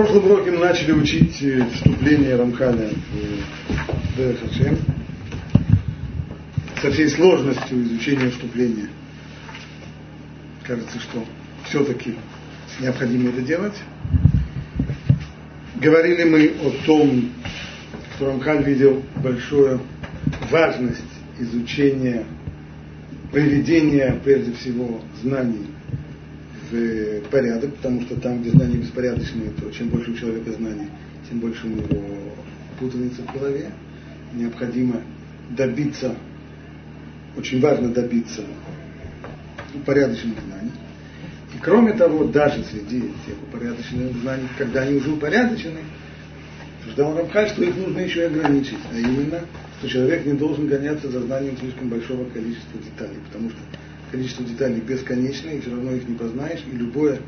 прошлом уроке мы начали учить э, вступление Рамхаля в Дерхачем со всей сложностью изучения вступления. Кажется, что все-таки необходимо это делать. Говорили мы о том, что Рамхаль видел большую важность изучения, приведения, прежде всего, знаний в порядок, потому что там, где знания беспорядочные, то чем больше у человека знаний, тем больше у него путаница в голове. Необходимо добиться, очень важно добиться упорядоченных знаний. И кроме того, даже среди тех упорядоченных знаний, когда они уже упорядочены, ждал Рамхаль, что их нужно еще и ограничить, а именно, что человек не должен гоняться за знанием слишком большого количества деталей, потому что количество деталей бесконечное, и все равно их не познаешь, и любое,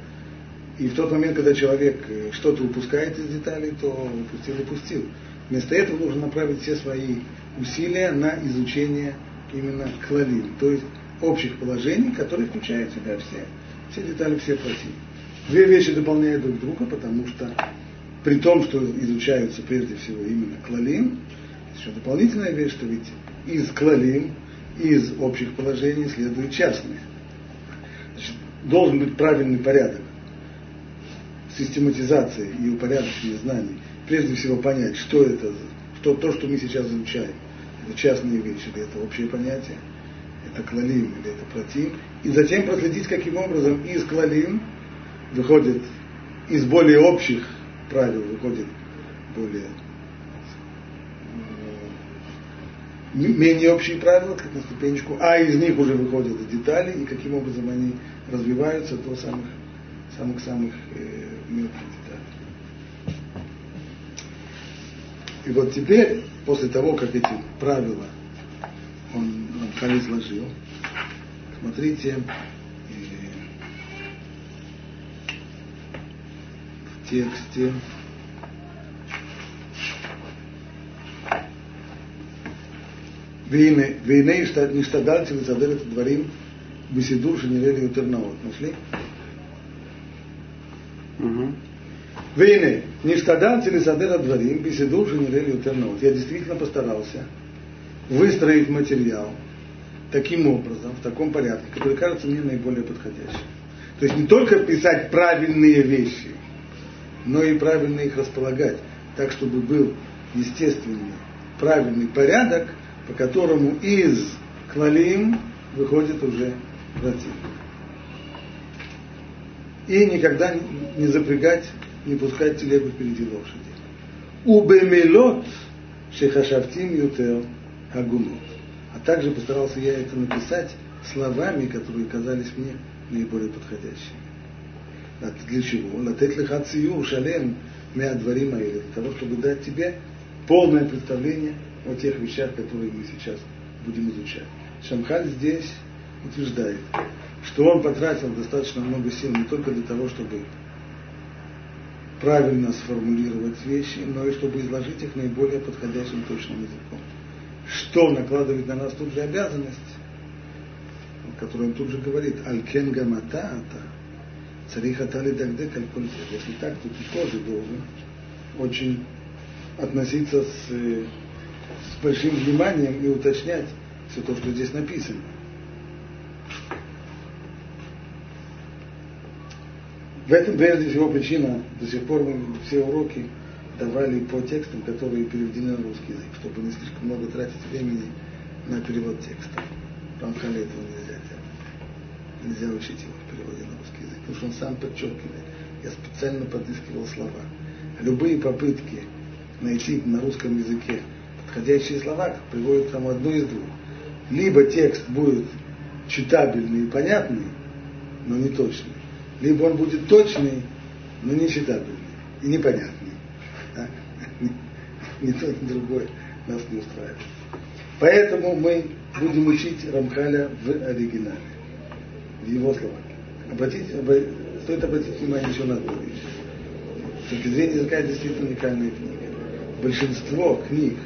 и в тот момент, когда человек э, что-то упускает из деталей, то упустил, упустил. Вместо этого нужно направить все свои усилия на изучение именно клалим, то есть общих положений, которые включают в себя все, все детали, все плотины. Две вещи дополняют друг друга, потому что при том, что изучаются прежде всего именно клалим, еще дополнительная вещь, что ведь из клалим из общих положений следует частные. Значит, должен быть правильный порядок систематизации и упорядочения знаний. Прежде всего понять, что это, что, то, что мы сейчас изучаем, это частные вещи, или это общее понятие, это клалим или это против. И затем проследить, каким образом из клалим выходит, из более общих правил выходит более менее общие правила, как на ступенечку, а из них уже выходят детали, и каким образом они развиваются до самых самых-самых э, мелких деталей. И вот теперь, после того, как эти правила он, он Хали изложил, смотрите, э, в тексте והנה נשתדלתי לסדר את הדברים בסידור שנראה לי יותר נאות. нашли? והנה, נשתדלתי לסדר הדברים בסידור שנראה לי יותר נאות. Я действительно постарался выстроить материал таким образом, в таком порядке, который кажется мне наиболее подходящим. То есть не только писать правильные вещи, но и правильно их располагать, так, чтобы был естественный, правильный порядок, по которому из клалим выходит уже против. И никогда не запрягать, не пускать телегу впереди лошади. Убемелот шехашавтим ютер агунот. А также постарался я это написать словами, которые казались мне наиболее подходящими. Для чего? Латет лиха циюр шалем меадварим для того, чтобы дать тебе полное представление о тех вещах, которые мы сейчас будем изучать. Шамхаль здесь утверждает, что он потратил достаточно много сил не только для того, чтобы правильно сформулировать вещи, но и чтобы изложить их наиболее подходящим точным языком. Что накладывает на нас тут же обязанность, о которой он тут же говорит, Алькен Гамата, цариха Тали Дагдек Если так, то ты тоже должен очень относиться с с большим вниманием и уточнять все то, что здесь написано. В этом прежде всего причина, до сих пор мы все уроки давали по текстам, которые переведены на русский язык, чтобы не слишком много тратить времени на перевод текста. Рамхале этого нельзя делать. Нельзя учить его в переводе на русский язык, потому что он сам подчеркивает. Я специально подыскивал слова. Любые попытки найти на русском языке подходящие слова приводят тому одну из двух. Либо текст будет читабельный и понятный, но не точный. Либо он будет точный, но не читабельный и непонятный. Да? Ни то, ни другое нас не устраивает. Поэтому мы будем учить Рамхаля в оригинале, в его словах. Обратите, стоит обратить внимание еще на одну вещь. С точки зрения языка действительно уникальная книга. Большинство книг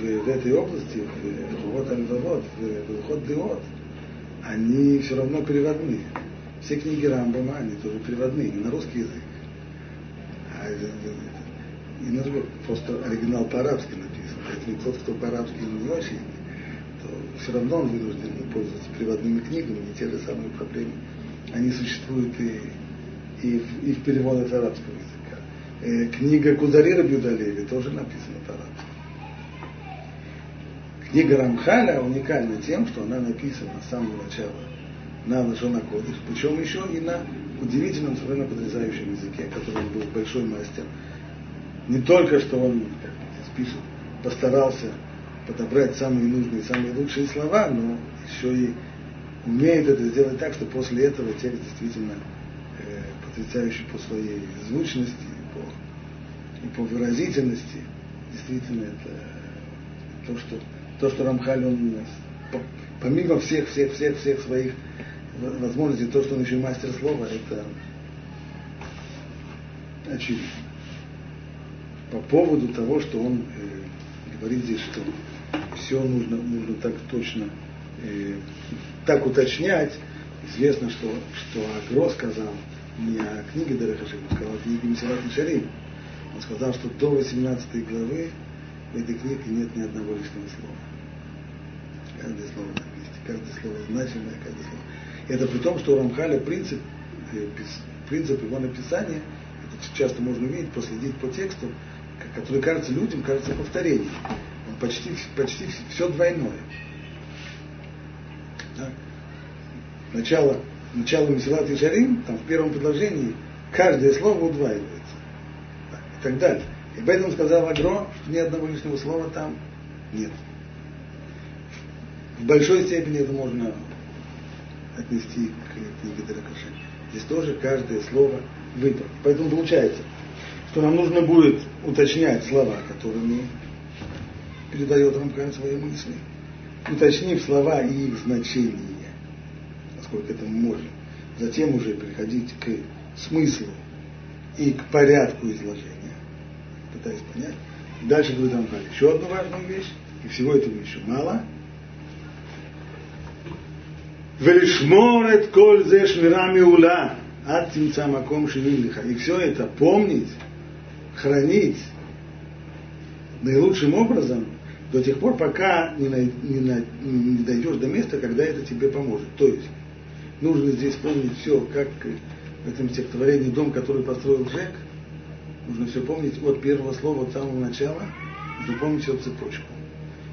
в этой области, в Хувот Альвавод, в Илхот Деот, они все равно переводные. Все книги Рамбама, они тоже переводные, не на русский язык. и на другой, просто оригинал по-арабски написан. Поэтому тот, кто по-арабски не очень, то все равно он вынужден пользоваться переводными книгами, не те же самые проблемы. Они существуют и, и, в, и в переводах арабского языка. Э, книга Кузарира Бюдалеви тоже написана по-арабски. Книга Рамхаля уникальна тем, что она написана с самого начала на Лашона Кодыш, причем еще и на удивительном, совершенно потрясающем языке, который был большой мастер. Не только, что он, как здесь пишет, постарался подобрать самые нужные, самые лучшие слова, но еще и умеет это сделать так, что после этого текст действительно э, потрясающий по своей звучности, по, и по выразительности. Действительно, это то, что, то, что Рамхаль, он помимо всех, всех, всех, всех своих возможностей, то, что он еще мастер слова, это очевидно. По поводу того, что он э, говорит здесь, что все нужно, нужно так точно, э, так уточнять. Известно, что, что Агро сказал не о книге Дарахашим, он сказал о книге Месилат Шарим. Он сказал, что до 18 главы в этой книге нет ни одного лишнего слова. Каждое слово на месте, каждое слово значимое, каждое слово. Это при том, что у Рамхаля принцип, э, принцип его написания, это часто можно увидеть, последить по тексту, который кажется людям, кажется повторением почти, почти все двойное. Да? Начало, начало Месилат и Шарим, там в первом предложении каждое слово удваивается. Да, и так далее. И поэтому сказал Агро, что ни одного лишнего слова там нет. В большой степени это можно отнести к книге Дракаши. Здесь тоже каждое слово выбрано. Поэтому получается, что нам нужно будет уточнять слова, которыми передает Рамхан свои мысли, уточнив слова и их значение, насколько это мы можем. Затем уже переходить к смыслу и к порядку изложения, пытаясь понять. Дальше говорит Рамхан еще одну важную вещь, и всего этого еще мало. Велишморет коль зе шмира миула от тимца маком шевилиха. И все это помнить, хранить наилучшим образом – до тех пор, пока не, не, не дойдешь до места, когда это тебе поможет. То есть нужно здесь помнить все, как в этом стихотворении дом, который построил Жек, нужно все помнить от первого слова, от самого начала, нужно помнить всю цепочку.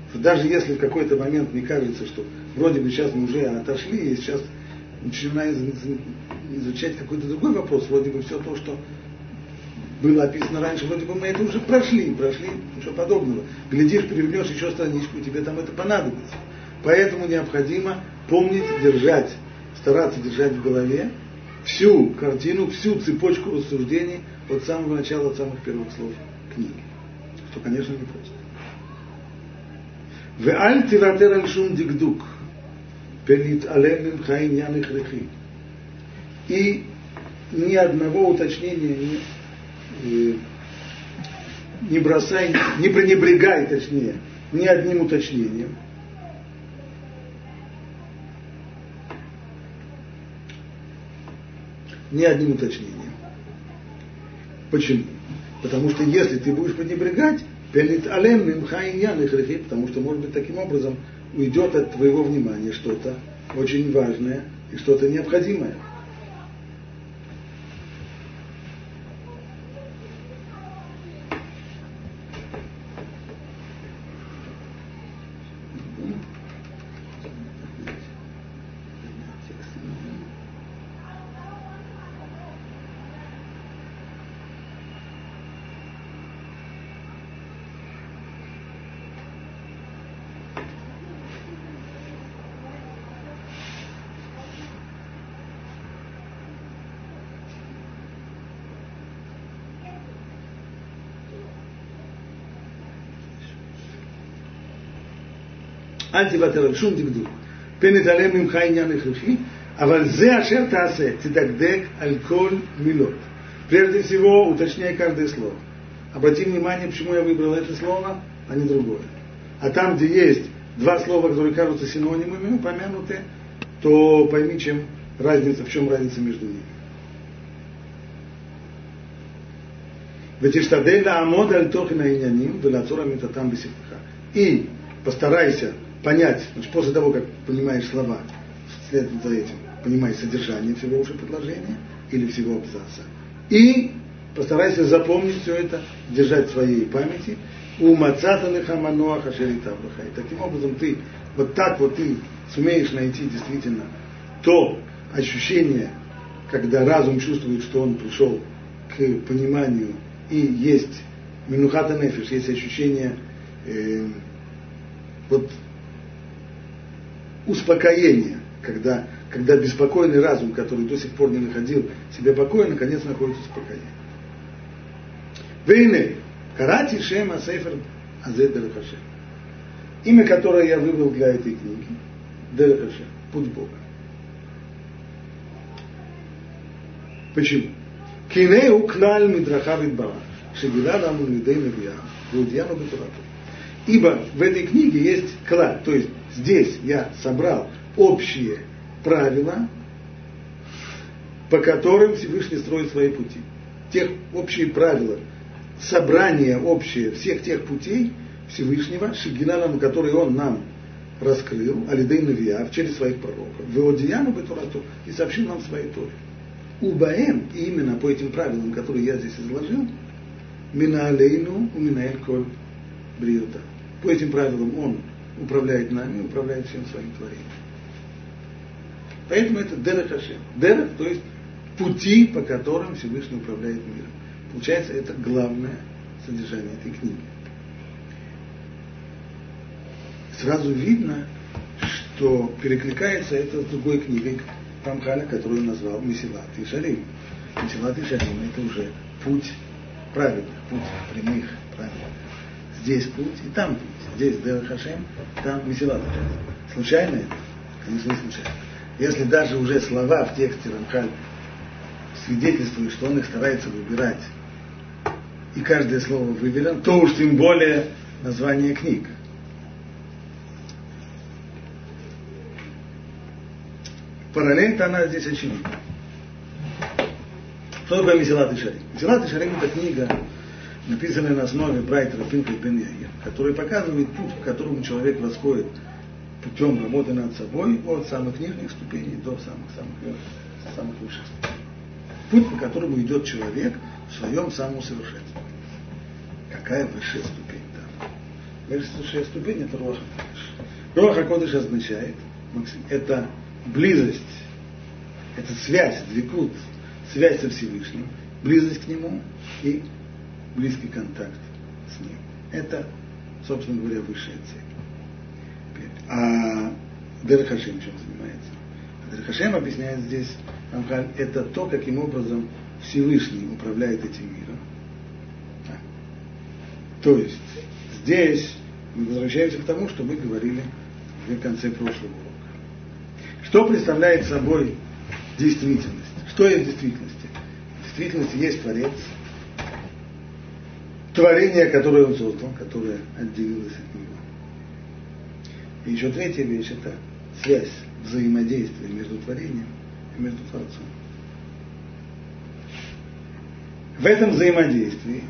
Что даже если в какой-то момент мне кажется, что вроде бы сейчас мы уже отошли, и сейчас начинаем изучать какой-то другой вопрос, вроде бы все то, что было описано раньше, вроде бы мы это уже прошли, прошли, ничего подобного. Глядишь, перевернешь еще страничку, тебе там это понадобится. Поэтому необходимо помнить, держать, стараться держать в голове всю картину, всю цепочку рассуждений от самого начала, от самых первых слов книги. Что, конечно, не просто. ואל תוותר על שום דקדוק, ולהתעלם ממך עניין הכרחי. И ни одного уточнения не бросай, не пренебрегай, точнее, ни одним уточнением. Ни одним уточнением. Почему? Потому что если ты будешь пренебрегать, пелит алем потому что, может быть, таким образом уйдет от твоего внимания что-то очень важное и что-то необходимое. אל תוותר על שום דקדוק. פן יתעלם ממך עניין הכרחי, אבל זה אשר תעשה, תדקדק על כל מילות. Прежде всего, уточняй каждое слово. Обрати внимание, почему я выбрал это слово, а не другое. А там, где есть два слова, которые кажутся синонимами, упомянуты, то пойми, чем разница, в чем разница между ними. ותשתדל לעמוד על תוכן העניינים ולעצור אמיתתם בשכלך. И постарайся понять, значит, после того, как понимаешь слова, вслед за этим понимаешь содержание всего уже предложения или всего абзаца. И постарайся запомнить все это, держать в своей памяти. У мацатаныха мануаха шеритабраха. И таким образом ты, вот так вот ты сумеешь найти действительно то ощущение, когда разум чувствует, что он пришел к пониманию и есть минухата нефиш, есть ощущение э, вот успокоения, когда, когда беспокойный разум, который до сих пор не находил себе покоя, наконец находит успокоение. Вейне, карати шема сейфер азет Дерехашем. Имя, которое я выбрал для этой книги, Дерехашем, путь Бога. Почему? Кинеу кналь мидраха видбара, шегила нам улидей навия, вудьяну бетурату. Ибо в этой книге есть клад, то есть здесь я собрал общие правила, по которым Всевышний строит свои пути. Тех общие правила, собрание общее всех тех путей Всевышнего, Шигиналам, которые он нам раскрыл, Алидей Навиав, через своих пророков, Веодияну Бетурату, и сообщил нам свои Торе. Убаем, и именно по этим правилам, которые я здесь изложил, Мина Алейну, Уминаэль Коль Бриюта. По этим правилам он управляет нами, управляет всем своим творением. Поэтому это Дерех Хашем. Дерех, то есть пути, по которым Всевышний управляет миром. Получается, это главное содержание этой книги. Сразу видно, что перекликается это с другой книгой Рамхаля, которую он назвал Месилат и Шарим. Месилат и Шарим это уже путь правильный, путь прямых, правильных. Здесь путь и там путь. Здесь Дер Хашем, там Месилат Шарим. Случайно это? Конечно, не случайно. Если даже уже слова в тексте Рамхаль свидетельствуют, что он их старается выбирать, и каждое слово выверено, то уж тем более название книг. Параллель-то она здесь очевидна. Что такое Месилат и Шарим? Месилат и Шарим это книга, написанная на основе Брайтера Пинка и Бен Яир, которая показывает путь, по которому человек восходит путем работы над собой от самых нижних ступеней до самых-самых самых высших ступеней. Путь, по которому идет человек в своем самоусовершенствовании. Какая высшая ступень там? Высшая ступень это Руаха Кодыш. Руаха Кодыш означает, это близость, это связь, двикут, связь со Всевышним, близость к Нему и близкий контакт с Ним. Это, собственно говоря, высшая цель. А Дерхашем чем занимается? А Дерхашем объясняет здесь, это то, каким образом Всевышний управляет этим миром. То есть здесь мы возвращаемся к тому, что мы говорили в конце прошлого года. Что представляет собой действительность? Что есть действительность? В действительности есть Творец, творение, которое он создал, которое отделилось от него. И еще третья вещь – это связь, взаимодействие между творением и между Творцом. В этом взаимодействии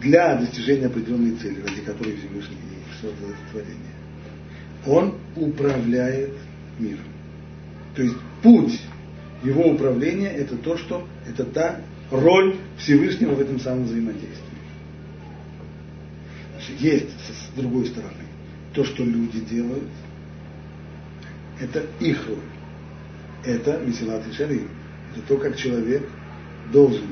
для достижения определенной цели, ради которой Всевышний создал это творение, он управляет миром. То есть путь его управления это то, что это та роль Всевышнего в этом самом взаимодействии. Значит, есть с другой стороны то, что люди делают, это их роль. Это Месилат и Шарим. Это то, как человек должен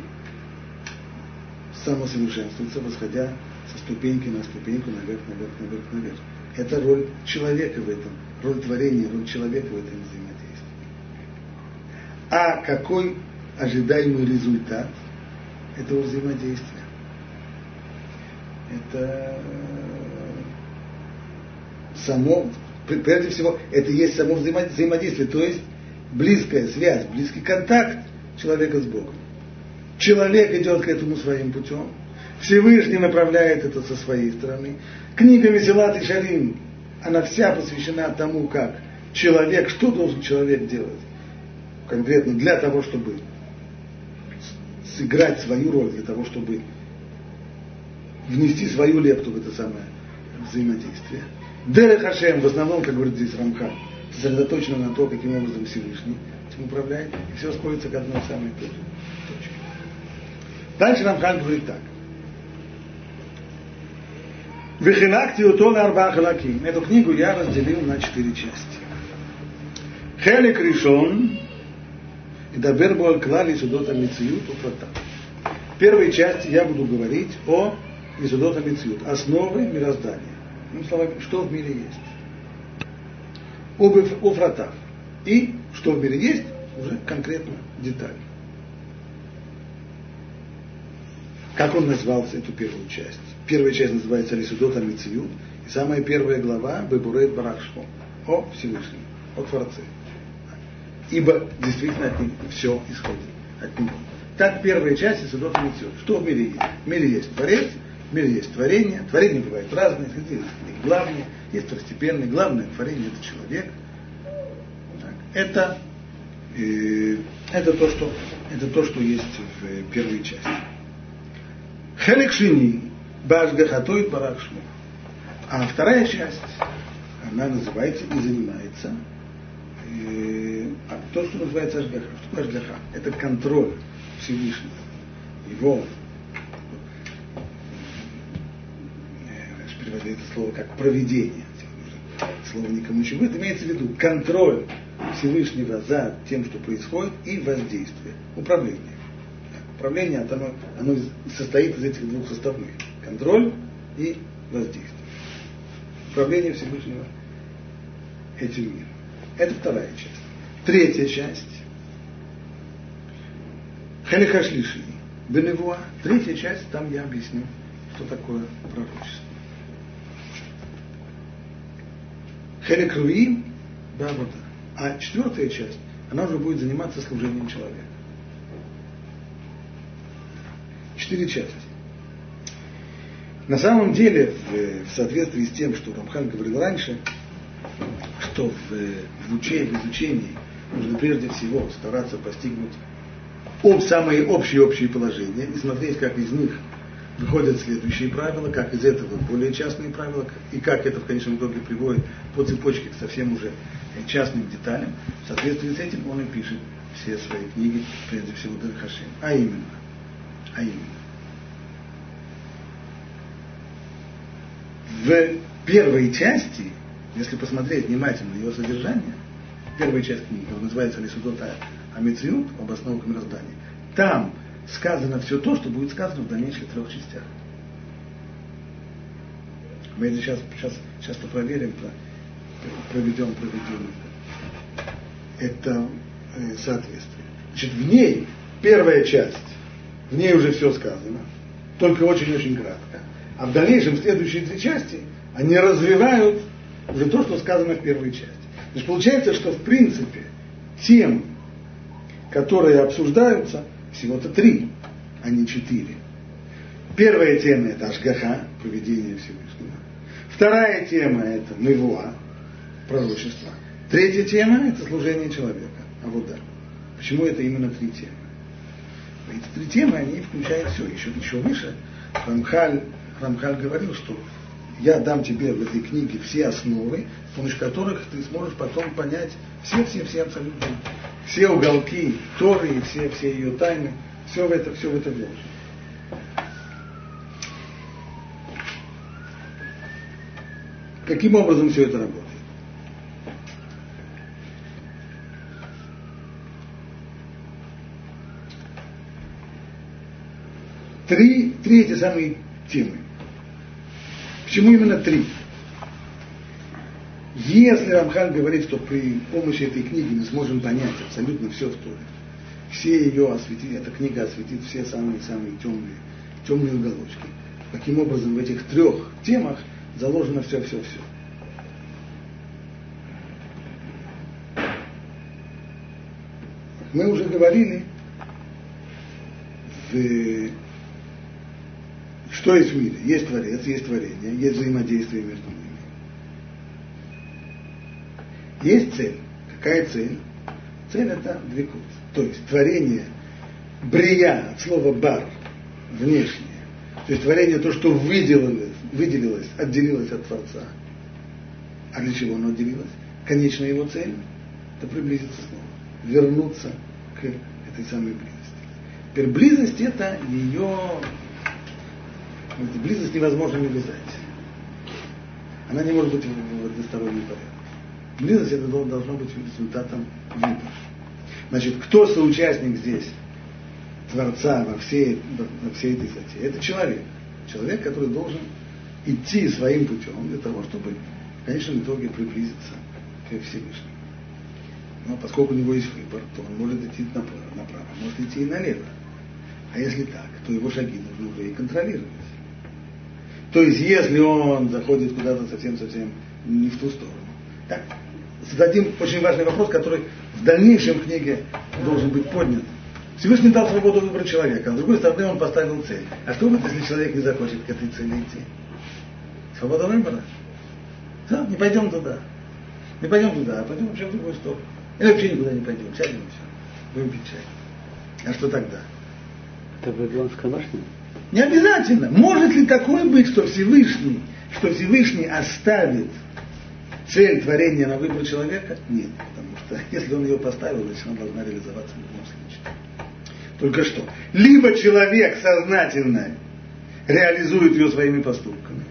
самосовершенствоваться, восходя со ступеньки на ступеньку, наверх, наверх, наверх, наверх. Это роль человека в этом, роль творения, роль человека в этом взаимодействии. А какой ожидаемый результат этого взаимодействия? Это само, прежде всего, это есть само взаимодействие, то есть близкая связь, близкий контакт человека с Богом. Человек идет к этому своим путем, Всевышний направляет это со своей стороны. Книга Месилат и Шарим, она вся посвящена тому, как человек, что должен человек делать конкретно для того, чтобы сыграть свою роль для того, чтобы внести свою лепту в это самое взаимодействие. Дерех Хашем, в основном, как говорит здесь Рамхан, сосредоточено на то, каким образом Всевышний этим управляет, и все сходится к одной самой точке. Дальше Рамхан говорит так. Вехилакти утона арба халаким. Эту книгу я разделил на четыре части. Хелик решен, и дабер был клали судота мициют уфрата. В первой части я буду говорить о Исудота Мициют, основы мироздания. Ну, словами, что в мире есть. Об уфратав. И что в мире есть, уже конкретно детали. Как он назвал эту первую часть? Первая часть называется Лисудота Мициют, и самая первая глава Бебурейт Барахшмо о Всевышнем, о Творце. Ибо действительно от него все исходит от него. Так первая часть Исудота Мициют. Что в мире есть? В мире есть Творец, в мире есть творение. Творение бывает разное, есть главное, есть второстепенное. Главное творение – это человек. Так. Это, э, это, то, что, это то, что есть в э, первой части. Хелек шини башгахатоид баракшму. А вторая часть, она называется и занимается а то, что называется ажгаха. Что такое ажгаха? Это контроль Всевышнего, его переводит это слово как проведение. Слово никому ничего. Это имеется в виду контроль Всевышнего за тем, что происходит, и воздействие, управление. Управление оно, оно состоит из этих двух составных. Контроль и воздействие. Управление Всевышнего этим миром. Это вторая часть. Третья часть. Халихашлиши. Беневуа. Третья часть, там я объясню, что такое пророчество. Хелек Руим, да, вот. А четвертая часть, она уже будет заниматься служением человека. Четыре части. На самом деле, в, в соответствии с тем, что Рамхан говорил раньше, что в, в учении, в изучении нужно прежде всего стараться постигнуть об, самые общие-общие положения и смотреть, как из них выходят следующие правила, как из этого более частные правила, и как это в конечном итоге приводит по цепочке к совсем уже частным деталям. В соответствии с этим он и пишет все свои книги, прежде всего Дерхашем. А именно, а именно, в первой части, если посмотреть внимательно ее содержание, первая часть книги, называется Лисудота Амициют, об основах мироздания, там сказано все то, что будет сказано в дальнейших трех частях. Мы это сейчас, сейчас, сейчас проверим, проведем, проведем это э, соответствие. Значит, в ней первая часть, в ней уже все сказано, только очень-очень кратко. А в дальнейшем следующие три части, они развивают уже то, что сказано в первой части. Значит, получается, что в принципе тем, которые обсуждаются, всего-то три, а не четыре. Первая тема это Ашгаха, поведение Всевышнего. Вторая тема это Мевуа, пророчество. Третья тема это служение человека. А вот да. Почему это именно три темы? Эти три темы, они включают все. Еще, еще выше Рамхаль, Рамхаль говорил, что я дам тебе в этой книге все основы, с помощью которых ты сможешь потом понять все-все-все абсолютно, все уголки Торы и все, все ее тайны, все в это, все в это вложено. Каким образом все это работает? Три, три эти самые темы. Почему именно три? Если Рамхан говорит, что при помощи этой книги мы сможем понять абсолютно все в Торе, все ее осветит, эта книга осветит все самые-самые темные, темные уголочки. Каким образом в этих трех темах заложено все-все-все. Мы уже говорили, в что есть в мире? Есть Творец, есть творение, есть взаимодействие между ними. Есть цель. Какая цель? Цель это две То есть творение брия, от слова бар, внешнее. То есть творение то, что выделилось, выделилось, отделилось от Творца. А для чего оно отделилось? Конечная его цель – это приблизиться снова, вернуться к этой самой близости. Теперь близость – это ее... Близость невозможно не вязать. Она не может быть в одностороннем порядке. Близость это должно быть результатом выбора. Значит, кто соучастник здесь? Творца во всей, во всей этой статье. Это человек. Человек, который должен идти своим путем для того, чтобы в конечном итоге приблизиться к Всевышнему. Но поскольку у него есть выбор, то он может идти направо, направо может идти и налево. А если так, то его шаги нужно уже и контролировать. То есть, если он заходит куда-то совсем-совсем не в ту сторону. Так, зададим очень важный вопрос, который в дальнейшем книге должен быть поднят. Всевышний дал свободу выбора человека, а с другой стороны он поставил цель. А что будет, если человек не захочет к этой цели идти? Свобода выбора. Да, не пойдем туда. Не пойдем туда, а пойдем вообще в другую сторону. Или вообще никуда не пойдем, сядем и все. Будем пить чай. А что тогда? Это Вавилонская башня? Не обязательно. Может ли такое быть, что Всевышний, что Всевышний оставит цель творения на выбор человека? Нет, потому что если он ее поставил, значит она должна реализоваться в любом случае. Только что. Либо человек сознательно реализует ее своими поступками,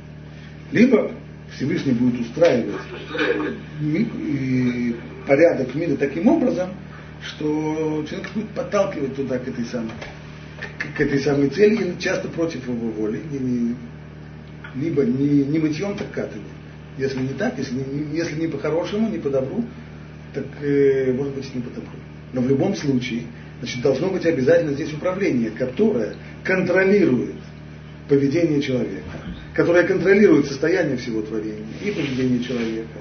либо Всевышний будет устраивать порядок мира таким образом, что человек будет подталкивать туда, к этой самой, к этой самой цели, и часто против его воли, либо не, не мытьем, так катанием. Если не так, если не, если не по-хорошему, не по-добру, так э, может быть не по добру. Но в любом случае, значит, должно быть обязательно здесь управление, которое контролирует поведение человека, которое контролирует состояние всего творения и поведение человека.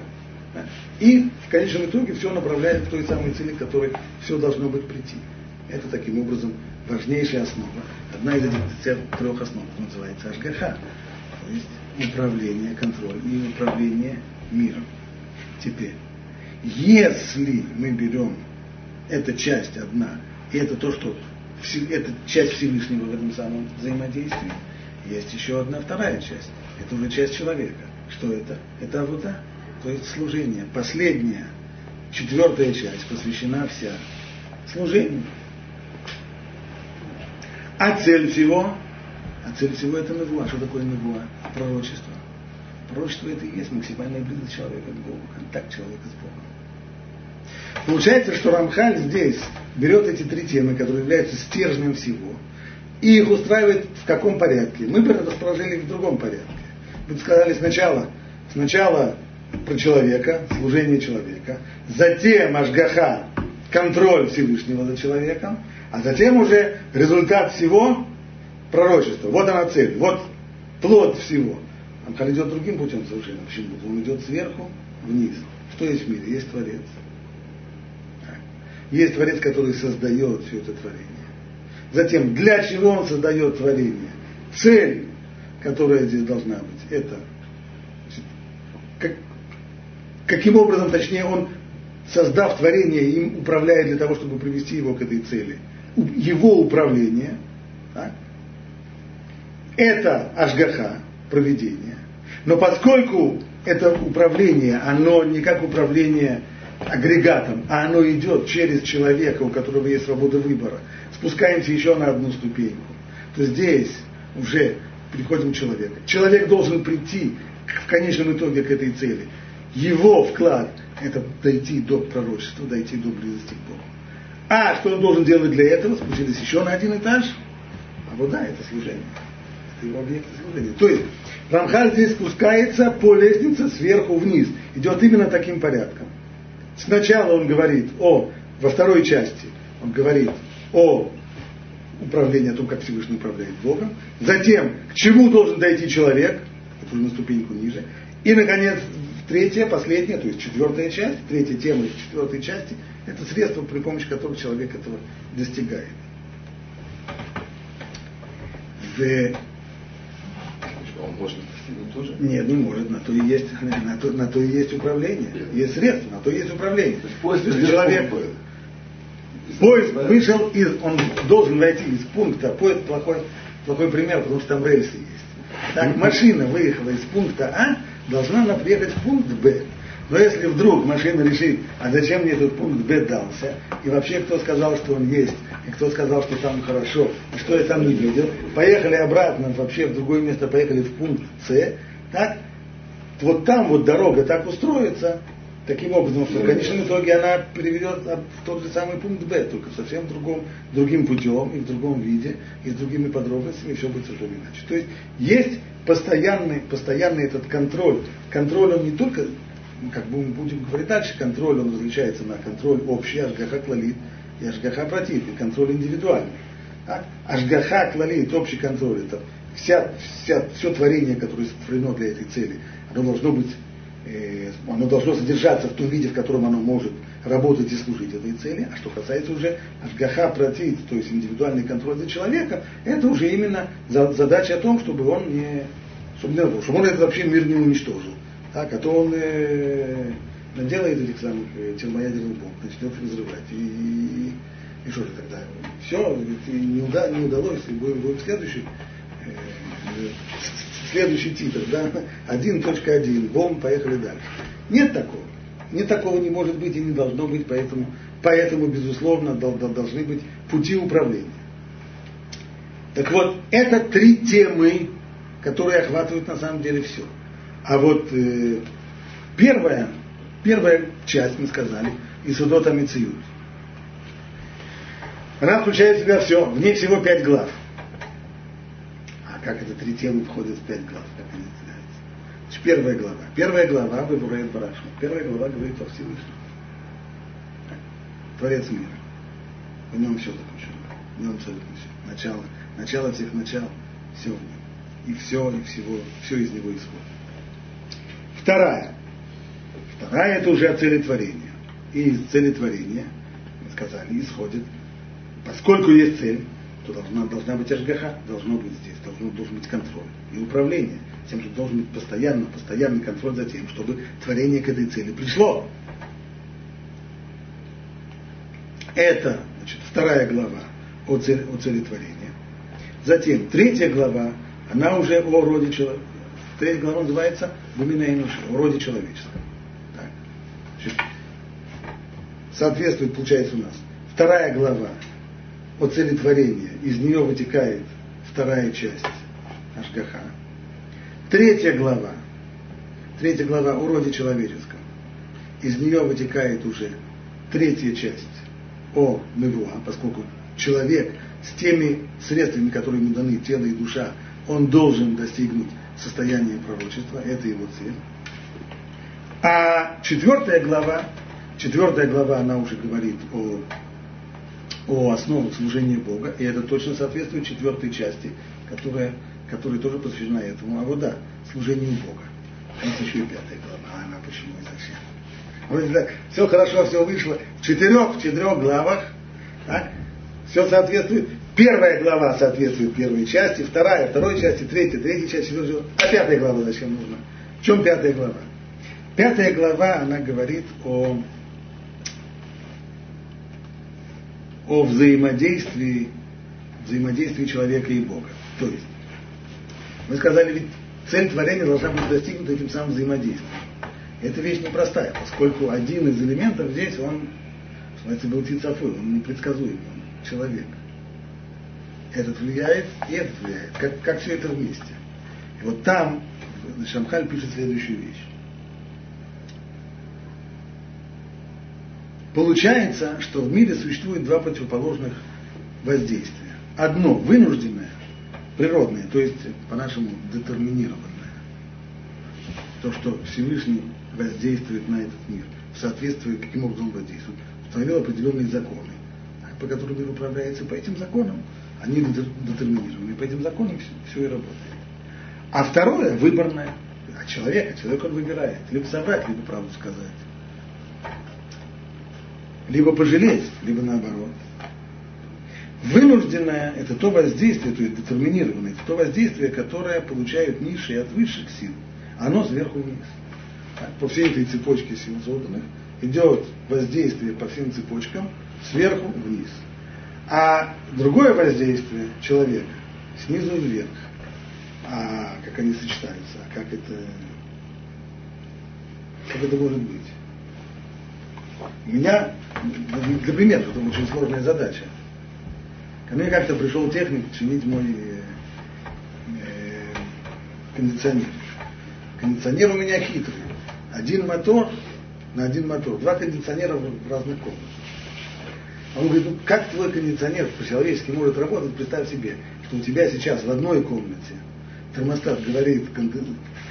И в конечном итоге все направляет к той самой цели, к которой все должно быть прийти. Это таким образом важнейшая основа, одна из этих трех основ, называется Ашгаха, то есть управление, контроль и управление миром. Теперь, если мы берем эта часть одна, и это то, что это часть Всевышнего в этом самом взаимодействии, есть еще одна вторая часть. Это уже часть человека. Что это? Это авуда, то есть служение. Последняя, четвертая часть посвящена вся служению. А цель всего а цель всего это навуа. Что такое навуа? Пророчество. Пророчество это и есть максимальная близость человека к Богу, контакт человека с Богом. Получается, что Рамхаль здесь берет эти три темы, которые являются стержнем всего, и их устраивает в каком порядке? Мы бы расположили их в другом порядке. Мы сказали сначала, сначала про человека, служение человека, затем Ашгаха, контроль Всевышнего над человеком, а затем уже результат всего пророчество. Вот она цель, вот плод всего. Амхаль идет другим путем совершенно. Почему? Он идет сверху вниз. Что есть в мире? Есть Творец. Есть Творец, который создает все это творение. Затем, для чего он создает творение? Цель, которая здесь должна быть, это как, каким образом, точнее, он, создав творение, им управляет для того, чтобы привести его к этой цели. Его управление, так, это Ашгаха, проведение. Но поскольку это управление, оно не как управление агрегатом, а оно идет через человека, у которого есть свобода выбора, спускаемся еще на одну ступеньку, то здесь уже приходим к человеку. Человек должен прийти в конечном итоге к этой цели. Его вклад – это дойти до пророчества, дойти до близости к Богу. А что он должен делать для этого? Спустились еще на один этаж. А вот да, это служение его объекта служения. То есть Рамхаль здесь спускается по лестнице сверху вниз. Идет именно таким порядком. Сначала он говорит о, во второй части, он говорит о управлении, о том, как Всевышний управляет Богом. Затем, к чему должен дойти человек, это уже на ступеньку ниже. И, наконец, третья, последняя, то есть четвертая часть, третья тема из четвертой части, это средство, при помощи которого человек этого достигает. В он может достигнуть тоже? Нет, не может. На то и есть, на то, на то и есть управление. Есть средства, на то и есть управление. То есть после человек, Поезд вышел из, он должен войти из пункта, поезд плохой, плохой пример, потому что там рельсы есть. Так, машина выехала из пункта А, должна она приехать в пункт Б. Но если вдруг машина решит, а зачем мне этот пункт Б дался, и вообще кто сказал, что он есть, и кто сказал, что там хорошо, и что я там не видел, поехали обратно вообще в другое место, поехали в пункт С, так, вот там вот дорога так устроится, таким образом, что в конечном итоге она приведет в тот же самый пункт Б, только совсем другом, другим путем и в другом виде, и с другими подробностями, и все будет совершенно иначе. То есть есть постоянный, постоянный этот контроль. Контроль он не только как бы мы будем говорить дальше, контроль, он различается на контроль общий, ашгаха клалит, и ашгаха против, и контроль индивидуальный. Так? Ашгаха клалит, общий контроль, это вся, вся, все творение, которое сотворено для этой цели, оно должно быть, оно должно содержаться в том виде, в котором оно может работать и служить этой цели. А что касается уже ашгаха против, то есть индивидуальный контроль за человека, это уже именно задача о том, чтобы он не, чтобы, не, чтобы он этот вообще мир не уничтожил. Так, а то он э, наделает этих самых э, термоядерных бомб, начнет разрывать. И, и, и что же тогда? Все, не, уда, не удалось, и будем, будем следующий, э, следующий титр, да, 1.1, бомб, поехали дальше. Нет такого. Нет такого не может быть и не должно быть, поэтому, поэтому безусловно, должны быть пути управления. Так вот, это три темы, которые охватывают на самом деле все. А вот э, первая, первая часть, мы сказали, Исудота Мециют. Она включает в себя все, в ней всего пять глав. Как это три темы входят в пять глав, как они называются? Значит, первая глава. Первая глава Выбурает Барашма. Первая глава говорит о Всевышнем. Творец мира. В нем все заключено. В нем абсолютно все. Начало, начало всех начал, все в нем. И все, и всего, все из него исходит. Вторая. Вторая это уже оцелетворение. И из целетворения, мы сказали, исходит, поскольку есть цель, то должна, должна быть ажгаха, должно быть здесь, должно, должен быть контроль и управление. Тем, что должен быть постоянно, постоянный контроль за тем, чтобы творение к этой цели пришло. Это значит, вторая глава о, цель, о целетворении. Затем третья глава, она уже о роде человека, Третья глава называется Гумина Инуша, вроде человеческого. Так. Соответствует, получается, у нас вторая глава о целетворении. Из нее вытекает вторая часть Ашгаха. Третья глава. Третья глава о роде человеческом. Из нее вытекает уже третья часть о Мевуа, поскольку человек с теми средствами, которые ему даны, тело и душа, он должен достигнуть состояние пророчества, это его цель. А четвертая глава, четвертая глава, она уже говорит о, о основах служения Бога, и это точно соответствует четвертой части, которая, которая тоже посвящена этому, а вот да, служению Бога. Есть еще и пятая глава, а она почему и зачем? Вот, так, все хорошо, все вышло. В четырех, в четырех главах так, все соответствует. Первая глава соответствует первой части, вторая, второй части, третья, третьей части. А пятая глава зачем нужна? В чем пятая глава? Пятая глава, она говорит о, о взаимодействии, взаимодействии человека и Бога. То есть, мы сказали, ведь цель творения должна быть достигнута этим самым взаимодействием. Эта вещь непростая, поскольку один из элементов здесь, он, называется, был птицофыл, он непредсказуемый, он человек этот влияет, и этот влияет. Как, как все это вместе. И вот там Шамхаль пишет следующую вещь. Получается, что в мире существует два противоположных воздействия. Одно вынужденное, природное, то есть по-нашему детерминированное. То, что Всевышний воздействует на этот мир, в соответствии, каким образом он воздействует, установил определенные законы, по которым мир управляется, по этим законам они детерминированы. По этим законам все, все и работает. А второе, выборное, от человека. Человек он выбирает. Либо соврать, либо правду сказать. Либо пожалеть, либо наоборот. Вынужденное – это то воздействие, то есть детерминированное, это то воздействие, которое получают низшие от высших сил. Оно сверху вниз. По всей этой цепочке сил созданных идет воздействие по всем цепочкам сверху вниз. А другое воздействие человека снизу вверх. А как они сочетаются, а как это, как это может быть? У меня, для примера, это очень сложная задача. Ко мне как-то пришел техник чинить мой э, э, кондиционер. Кондиционер у меня хитрый. Один мотор на один мотор. Два кондиционера в разных комнатах. Он говорит, ну как твой кондиционер по-человечески может работать, представь себе, что у тебя сейчас в одной комнате термостат говорит,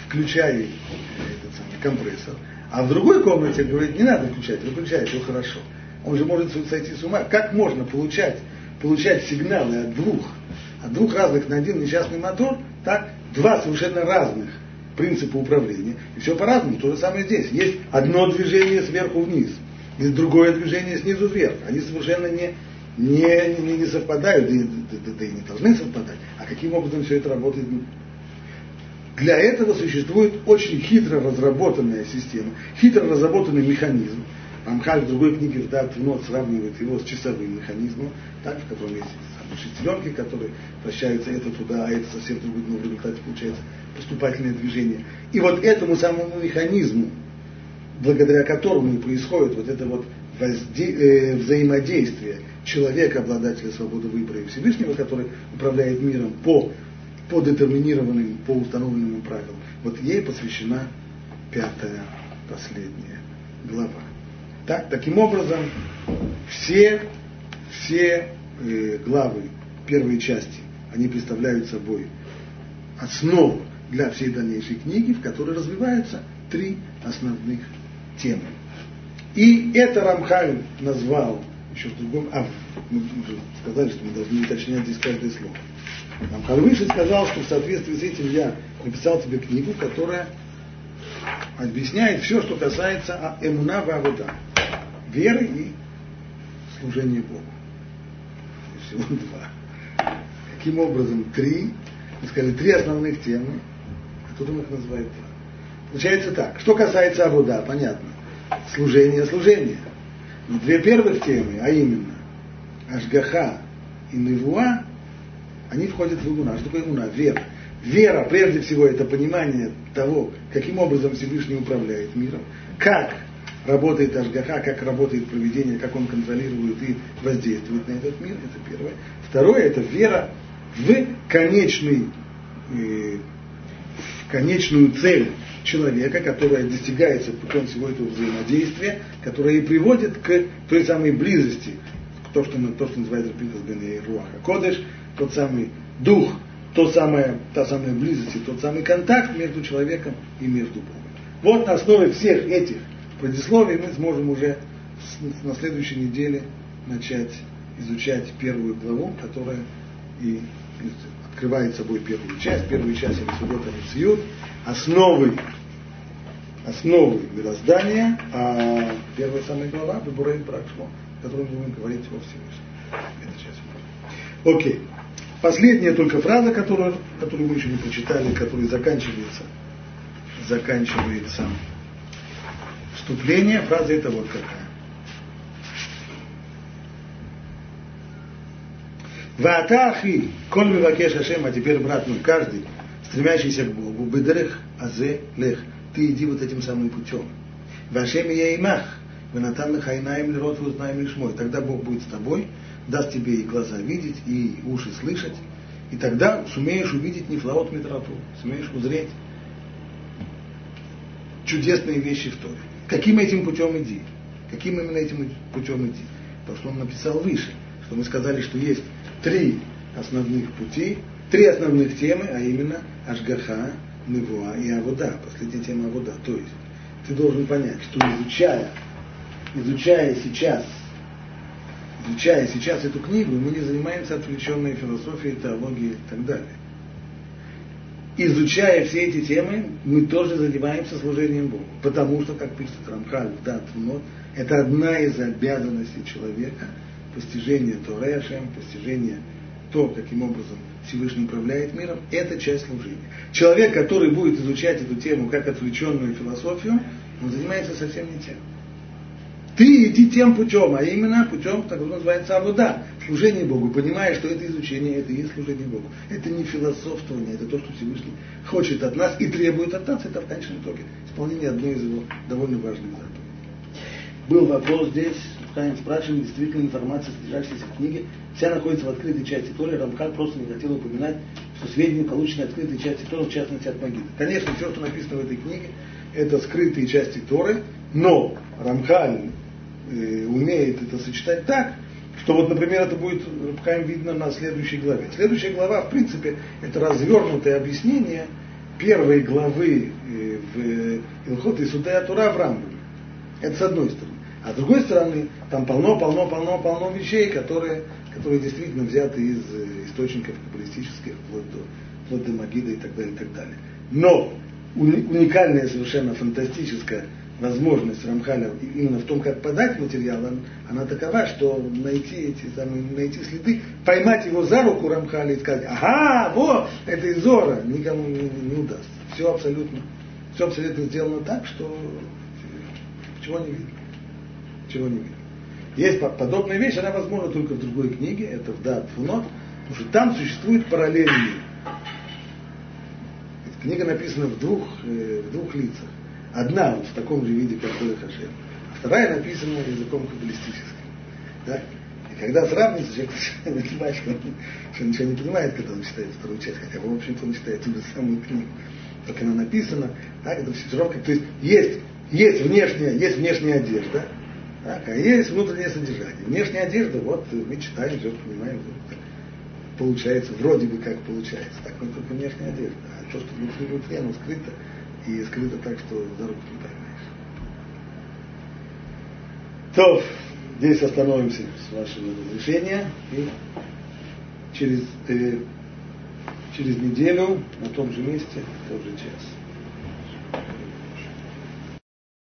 включай этот самый компрессор, а в другой комнате говорит, не надо включать, выключай, все хорошо. Он же может сойти с ума. Как можно получать, получать сигналы от двух, от двух разных на один несчастный мотор, так два совершенно разных принципа управления. И все по-разному. То же самое здесь. Есть одно движение сверху вниз – и другое движение снизу вверх. Они совершенно не, не, не, не совпадают, да, да, да и не должны совпадать. А каким образом все это работает? Для этого существует очень хитро разработанная система, хитро разработанный механизм. Рамхаль в другой книге в дат сравнивает его с часовым механизмом, так, в котором есть шестеренки, которые вращаются это туда, а это совсем другое, но в результате получается поступательное движение. И вот этому самому механизму, благодаря которому и происходит вот это вот возде... э, взаимодействие человека, обладателя свободы выбора и Всевышнего, который управляет миром по, по детерминированным, по установленным правилам. Вот ей посвящена пятая, последняя глава. Так, таким образом, все, все э, главы первой части, они представляют собой основу для всей дальнейшей книги, в которой развиваются три основных темы. И это Рамхаль назвал еще в другом, а мы сказали, что мы должны уточнять здесь каждое слово. Рамхаль выше сказал, что в соответствии с этим я написал тебе книгу, которая объясняет все, что касается эмуна вавода, веры и служения Богу. Всего два. Каким образом? Три, мы сказали, три основных темы, а кто их называет два. Получается так. Что касается Абуда, понятно. Служение, служение. Но две первых темы, а именно Ашгаха и Невуа, они входят в Игуна. Что такое Игуна? Вера. Вера, прежде всего, это понимание того, каким образом Всевышний управляет миром, как работает Ашгаха, как работает проведение, как он контролирует и воздействует на этот мир, это первое. Второе, это вера в конечный, э, в конечную цель человека, которая достигается путем всего этого взаимодействия, которое и приводит к той самой близости, то, что, то, что называется Принтас Бен Руаха Кодыш, тот самый дух, то самое, та самая близость и тот самый контакт между человеком и между Богом. Вот на основе всех этих предисловий мы сможем уже на следующей неделе начать изучать первую главу, которая и открывает собой первую часть. Первую часть это Судот Амициют, основы основы мироздания, а первая самая глава Бебурейн Пракшмо, о котором мы будем говорить во Всевышнем. Это часть. Окей. Последняя только фраза, которую, которую мы еще не прочитали, которая заканчивается, заканчивается вступление, фраза это вот какая. Ваатахи, коль мивакеш Ашем, а теперь, брат мой, каждый, стремящийся к Богу, бедрех, азе, лех, ты иди вот этим самым путем. Вашем я имах, венатан лихайнаем лирот узнаем лишмой. Тогда Бог будет с тобой, даст тебе и глаза видеть, и уши слышать, и тогда сумеешь увидеть нефлаот метрату, сумеешь узреть чудесные вещи в Торе. Каким этим путем иди? Каким именно этим путем иди? То, что он написал выше, что мы сказали, что есть три основных пути, три основных темы, а именно Ашгаха, Невуа и Авода, последняя тема Авода. То есть ты должен понять, что изучая, изучая сейчас, изучая сейчас эту книгу, мы не занимаемся отвлеченной философией, теологией и так далее. Изучая все эти темы, мы тоже занимаемся служением Богу. Потому что, как пишет Рамхаль в Дат это одна из обязанностей человека постижение Торе постижение то, каким образом Всевышний управляет миром, это часть служения. Человек, который будет изучать эту тему как отвлеченную философию, он занимается совсем не тем. Ты иди тем путем, а именно путем, так называется, авода, служение Богу, понимая, что это изучение, это и есть служение Богу. Это не философствование, это то, что Всевышний хочет от нас и требует от нас, это в конечном итоге исполнение одной из его довольно важных заповедей. Был вопрос здесь, Хаим спрашивает, действительно информация, содержащаяся в книге, вся находится в открытой части Торы, Рамкаль просто не хотел упоминать, что сведения, полученные в открытой части Торы, в частности от Магида. Конечно, все, что написано в этой книге, это скрытые части Торы, но Рамкаль э, умеет это сочетать так, что вот, например, это будет Рабхайм видно на следующей главе. Следующая глава, в принципе, это развернутое объяснение первой главы э, в Илхот и Судая Тура в Рамбаме. Это с одной стороны. А с другой стороны, там полно-полно-полно-полно вещей, которые, которые действительно взяты из э, источников каббалистических, вплоть до, вплоть до Магида и так далее, и так далее. Но уникальная, совершенно фантастическая возможность Рамхаля именно в том, как подать материал, она такова, что найти эти самые, найти следы, поймать его за руку Рамхаля и сказать, ага, вот, это из Зора, никому не, не удастся. Все абсолютно, все абсолютно сделано так, что чего не видно. Чего не видно. Есть подобная вещь, она возможна только в другой книге, это в Дат Фунот, потому что там существует параллельный. Книга написана в двух, э, в двух лицах. Одна вот в таком же виде, как Доля Хашем, а вторая написана языком каббалистическим. Да? И когда сравнивается, человек понимает, что что ничего не понимает, когда он читает вторую часть, хотя, в общем-то, он читает ту же самую книгу. Только она написана, так, это все равно, то есть есть, есть внешняя, есть внешняя одежда, так, а есть внутреннее содержание. Внешняя одежда, вот мы читаем, все понимаем, вот, получается, вроде бы как получается, так, но только внешняя одежда. А то, что внутри, внутри, оно скрыто, и скрыто так, что за руку не поймаешь. То, здесь остановимся с вашего разрешения и через, э, через неделю на том же месте, в тот же час.